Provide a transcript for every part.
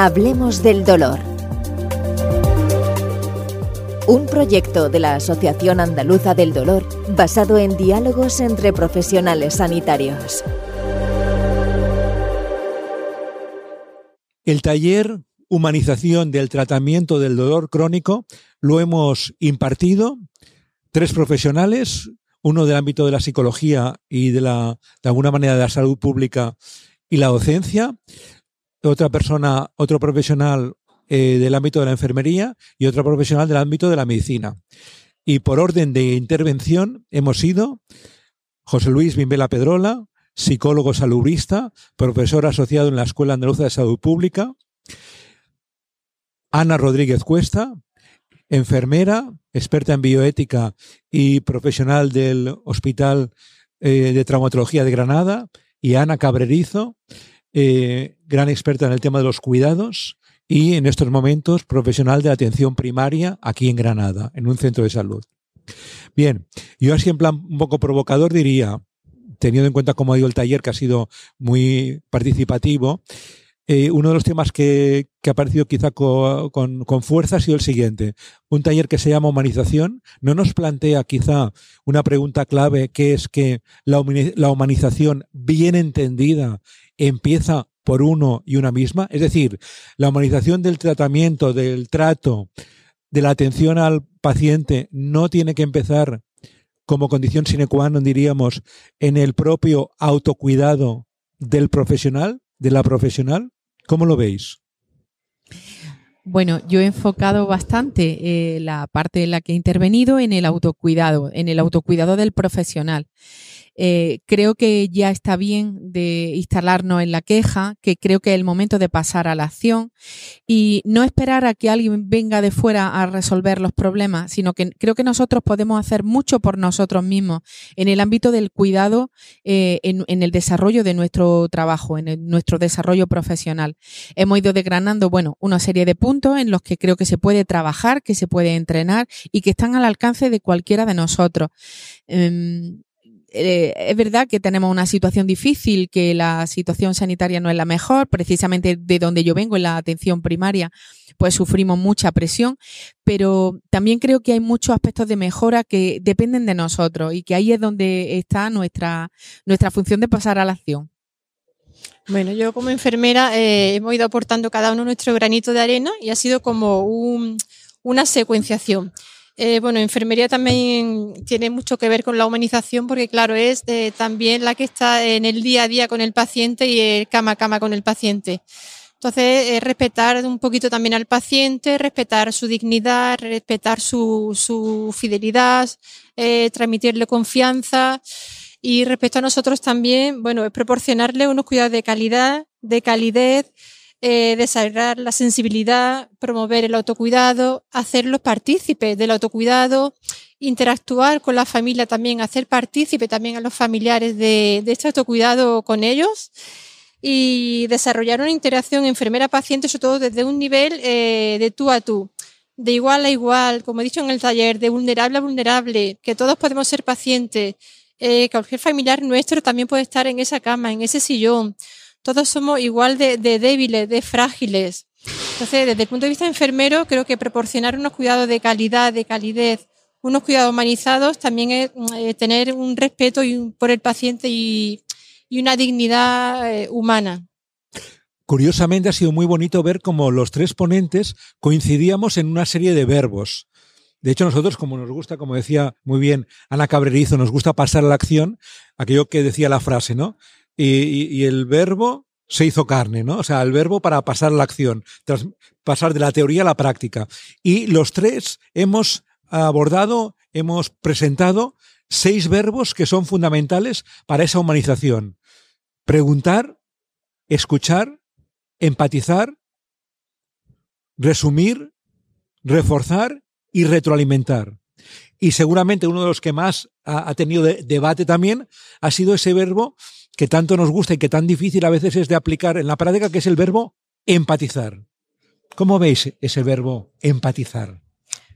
Hablemos del dolor. Un proyecto de la Asociación Andaluza del Dolor basado en diálogos entre profesionales sanitarios. El taller Humanización del Tratamiento del Dolor Crónico lo hemos impartido tres profesionales, uno del ámbito de la psicología y de la de alguna manera de la salud pública y la docencia, otra persona, otro profesional eh, del ámbito de la enfermería y otro profesional del ámbito de la medicina. Y por orden de intervención hemos sido José Luis Bimbela Pedrola, psicólogo salubrista, profesor asociado en la Escuela Andaluza de Salud Pública, Ana Rodríguez Cuesta, enfermera, experta en bioética y profesional del Hospital eh, de Traumatología de Granada, y Ana Cabrerizo, eh, gran experta en el tema de los cuidados y en estos momentos profesional de atención primaria aquí en Granada, en un centro de salud. Bien, yo así en plan un poco provocador diría, teniendo en cuenta cómo ha ido el taller, que ha sido muy participativo, eh, uno de los temas que, ha aparecido quizá con, fuerza ha sido el siguiente. Un taller que se llama Humanización no nos plantea quizá una pregunta clave que es que la, la humanización bien entendida empieza por uno y una misma. Es decir, la humanización del tratamiento, del trato, de la atención al paciente no tiene que empezar como condición sine qua non, diríamos, en el propio autocuidado del profesional, de la profesional. ¿Cómo lo veis? Bueno, yo he enfocado bastante eh, la parte en la que he intervenido en el autocuidado, en el autocuidado del profesional. Eh, creo que ya está bien de instalarnos en la queja, que creo que es el momento de pasar a la acción y no esperar a que alguien venga de fuera a resolver los problemas, sino que creo que nosotros podemos hacer mucho por nosotros mismos en el ámbito del cuidado, eh, en, el desarrollo de nuestro trabajo, en nuestro desarrollo profesional. Hemos ido desgranando, bueno, una serie de puntos en los que creo que se puede trabajar, que se puede entrenar y que están al alcance de cualquiera de nosotros. Em, eh, es verdad que tenemos una situación difícil, que la situación sanitaria no es la mejor, precisamente de donde yo vengo, en la atención primaria, pues sufrimos mucha presión, pero también creo que hay muchos aspectos de mejora que dependen de nosotros y que ahí es donde está nuestra, nuestra función de pasar a la acción. Bueno, yo como enfermera eh, hemos ido aportando cada uno nuestro granito de arena y ha sido como una secuenciación. Eh, bueno, enfermería también tiene mucho que ver con la humanización porque, claro, es eh, también la que está en el día a día con el paciente y el cama a cama con el paciente. Entonces, respetar un poquito también al paciente, respetar su dignidad, respetar su, su fidelidad, eh, transmitirle confianza y respecto a nosotros también, bueno, es proporcionarle unos cuidados de calidad, de calidez, eh, desarrollar la sensibilidad, promover el autocuidado, hacerlos partícipes del autocuidado, interactuar con la familia también, hacer partícipe también a los familiares de, este autocuidado con ellos y desarrollar una interacción enfermera-paciente, sobre todo desde un nivel eh, de tú a tú, de igual a igual, como he dicho en el taller, de vulnerable a vulnerable, que todos podemos ser pacientes, eh, que cualquier familiar nuestro también puede estar en esa cama, en ese sillón todos somos igual de, débiles, de frágiles. Entonces, desde el punto de vista enfermero, creo que proporcionar unos cuidados de calidad, de calidez, unos cuidados humanizados, también es eh, tener un respeto por el paciente y, una dignidad eh, humana. Curiosamente ha sido muy bonito ver cómo los tres ponentes coincidíamos en una serie de verbos. De hecho, nosotros, como nos gusta, como decía muy bien Ana Cabrerizo, nos gusta pasar a la acción, aquello que decía la frase, ¿no? Y, el verbo se hizo carne, ¿no? O sea, el verbo para pasar a la acción, tras pasar de la teoría a la práctica. Y los tres hemos abordado, hemos presentado seis verbos que son fundamentales para esa humanización. Preguntar, escuchar, empatizar, resumir, reforzar y retroalimentar. Y seguramente uno de los que más ha, tenido debate también ha sido ese verbo que tanto nos gusta y que tan difícil a veces es de aplicar en la práctica, que es el verbo empatizar. ¿Cómo veis ese verbo empatizar?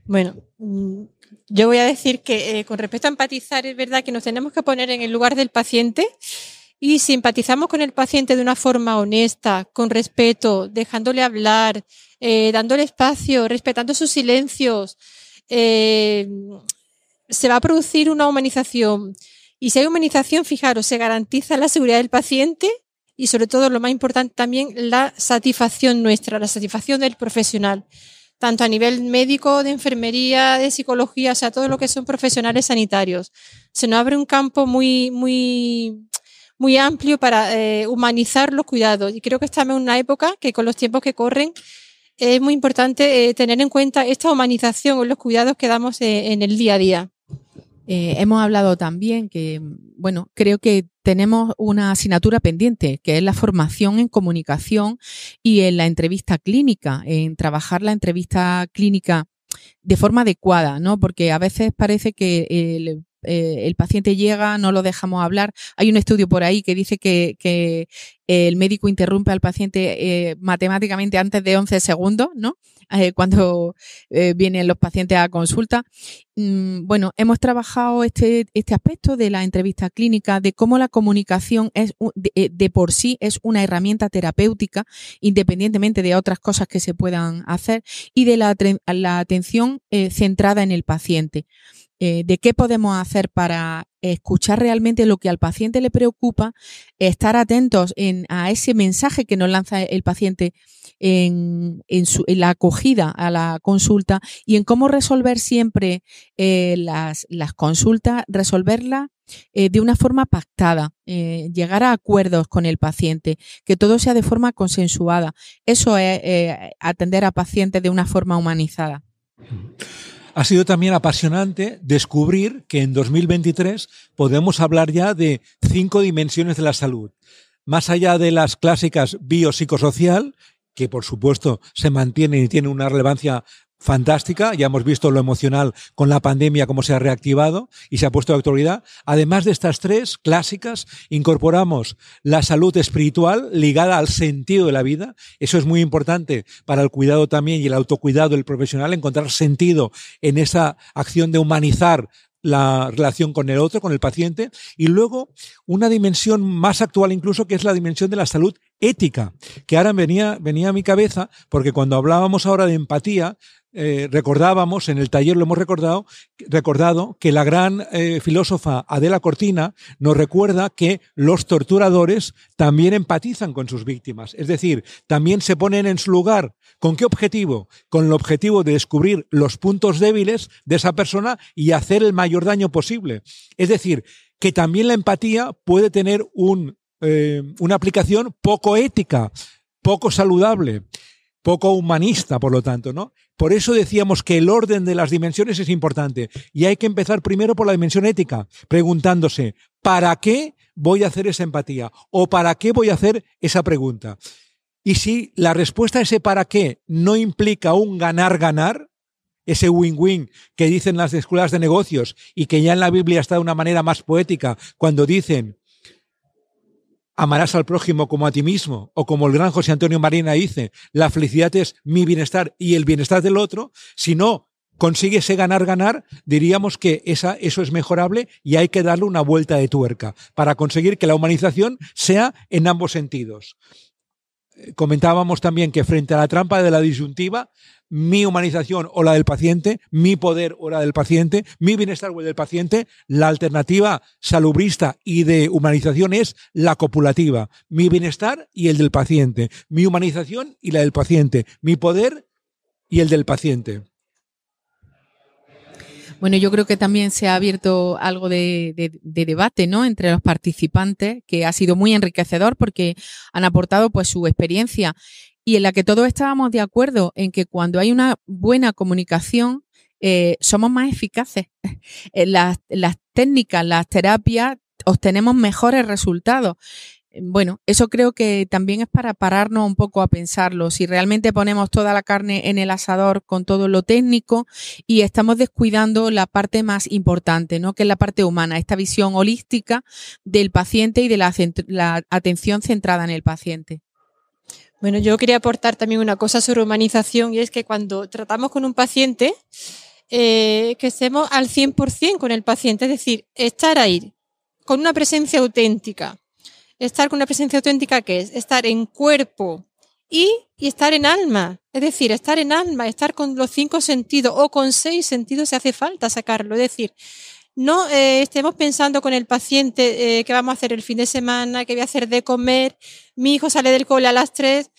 Bueno, mm, yo voy a decir que eh, con respecto a empatizar es verdad que nos tenemos que poner en el lugar del paciente Y si empatizamos con el paciente de una forma honesta, con respeto, dejándole hablar, eh, dándole espacio, respetando sus silencios, eh, se va a producir una humanización. Y si hay humanización, fijaros, se garantiza la seguridad del paciente y sobre todo, lo más importante también, la satisfacción nuestra, la satisfacción del profesional tanto a nivel médico, de enfermería, de psicología, o sea, todo lo que son profesionales sanitarios. Se nos abre un campo muy, muy, muy amplio para eh, humanizar los cuidados. Y creo que estamos en una época que con los tiempos que corren es muy importante eh, tener en cuenta esta humanización en los cuidados que damos eh, en el día a día. Eh, hemos hablado también que, bueno, creo que tenemos una asignatura pendiente, que es la formación en comunicación y en la entrevista clínica, en trabajar la entrevista clínica de forma adecuada, ¿no? Porque a veces parece que el, eh, paciente llega, no lo dejamos hablar. Hay un estudio por ahí que dice que, el médico interrumpe al paciente eh, matemáticamente antes de 11 segundos, ¿no? Eh, cuando vienen los pacientes a consulta. Mm, bueno, hemos trabajado este, este aspecto de la entrevista clínica, de cómo la comunicación es de, por sí es una herramienta terapéutica, independientemente de otras cosas que se puedan hacer, y de la atención centrada en el paciente. De qué podemos hacer para escuchar realmente lo que al paciente le preocupa, estar atentos en, a ese mensaje que nos lanza el paciente en, su, la acogida a la consulta y en cómo resolver siempre eh, las, consultas, resolverlas eh, de una forma pactada, eh, llegar a acuerdos con el paciente, que todo sea de forma consensuada. Eso es eh, atender a pacientes de una forma humanizada. Ha sido también apasionante descubrir que en 2023 podemos hablar ya de cinco dimensiones de la salud. Más allá de las clásicas biopsicosocial, que por supuesto se mantienen y tienen una relevancia fantástica. Ya hemos visto lo emocional con la pandemia, cómo se ha reactivado y se ha puesto de actualidad. Además de estas tres clásicas, incorporamos la salud espiritual ligada al sentido de la vida. Eso es muy importante para el cuidado también y el autocuidado del profesional, encontrar sentido en esa acción de humanizar la relación con el otro, con el paciente, y luego una dimensión más actual incluso, que es la dimensión de la salud ética, que ahora venía, venía a mi cabeza, porque cuando hablábamos ahora de empatía, eh, recordábamos, en el taller lo hemos recordado, recordado que la gran eh, filósofa Adela Cortina nos recuerda que los torturadores también empatizan con sus víctimas, es decir, también se ponen en su lugar. ¿Con qué objetivo? Con el objetivo de descubrir los puntos débiles de esa persona y hacer el mayor daño posible. Es decir, que también la empatía puede tener eh, una aplicación poco ética, poco saludable poco humanista, por lo tanto, ¿no? Por eso decíamos que el orden de las dimensiones es importante y hay que empezar primero por la dimensión ética, preguntándose, ¿para qué voy a hacer esa empatía? ¿O para qué voy a hacer esa pregunta? Y si la respuesta a ese para qué no implica un ganar-ganar, ese win-win que dicen las escuelas de negocios y que ya en la Biblia está de una manera más poética cuando dicen amarás al prójimo como a ti mismo, o como el gran José Antonio Marina dice, la felicidad es mi bienestar y el bienestar del otro, si no consigue ese ganar-ganar, diríamos que esa, eso es mejorable y hay que darle una vuelta de tuerca para conseguir que la humanización sea en ambos sentidos. Comentábamos también que frente a la trampa de la disyuntiva, mi humanización o la del paciente, mi poder o la del paciente, mi bienestar o el del paciente, la alternativa salubrista y de humanización es la copulativa. Mi bienestar y el del paciente, mi humanización y la del paciente, mi poder y el del paciente. Bueno, yo creo que también se ha abierto algo de, debate, ¿no? Entre los participantes, que ha sido muy enriquecedor porque han aportado pues su experiencia y en la que todos estábamos de acuerdo en que cuando hay una buena comunicación eh, somos más eficaces. las, las técnicas, las terapias, obtenemos mejores resultados. Bueno, eso creo que también es para pararnos un poco a pensarlo. Si realmente ponemos toda la carne en el asador con todo lo técnico y estamos descuidando la parte más importante, ¿no? Que es la parte humana, esta visión holística del paciente y de la, la atención centrada en el paciente. Bueno, yo quería aportar también una cosa sobre humanización y es que cuando tratamos con un paciente, eh, que estemos al 100% con el paciente, es decir, estar ahí con una presencia auténtica, Estar con una presencia auténtica que es estar en cuerpo y, y, estar en alma. Es decir, estar en alma, estar con los cinco sentidos o con seis sentidos se hace falta sacarlo. Es decir, no eh, estemos pensando con el paciente eh, qué vamos a hacer el fin de semana, qué voy a hacer de comer, mi hijo sale del cole a las tres.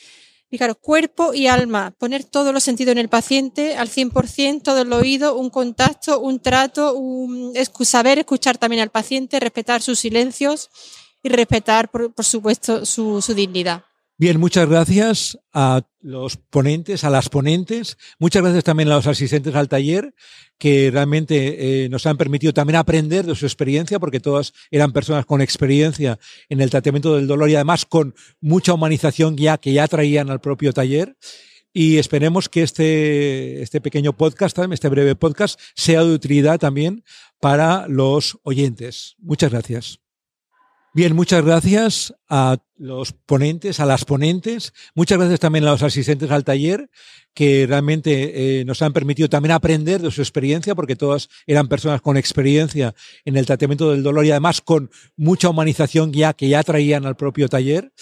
Y claro, cuerpo y alma, poner todos los sentidos en el paciente al 100%, todo el oído, un contacto, un trato, un saber escuchar también al paciente, respetar sus silencios y respetar, por, por supuesto, su, su dignidad. Bien, muchas gracias a los ponentes, a las ponentes. Muchas gracias también a los asistentes al taller que realmente eh, nos han permitido también aprender de su experiencia, porque todas eran personas con experiencia en el tratamiento del dolor y además con mucha humanización ya que ya traían al propio taller. Y esperemos que este, este pequeño podcast, este breve podcast, sea de utilidad también para los oyentes. Muchas gracias. Bien, muchas gracias a los ponentes, a las ponentes. Muchas gracias también a los asistentes al taller que realmente eh, nos han permitido también aprender de su experiencia, porque todas eran personas con experiencia en el tratamiento del dolor y además con mucha humanización ya que ya traían al propio taller.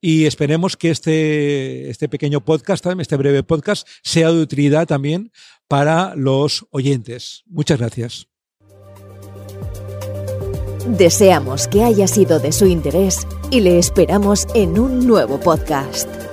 Y esperemos que este, este pequeño podcast, este breve podcast, sea de utilidad también para los oyentes. Muchas gracias. Deseamos que haya sido de su interés y le esperamos en un nuevo podcast.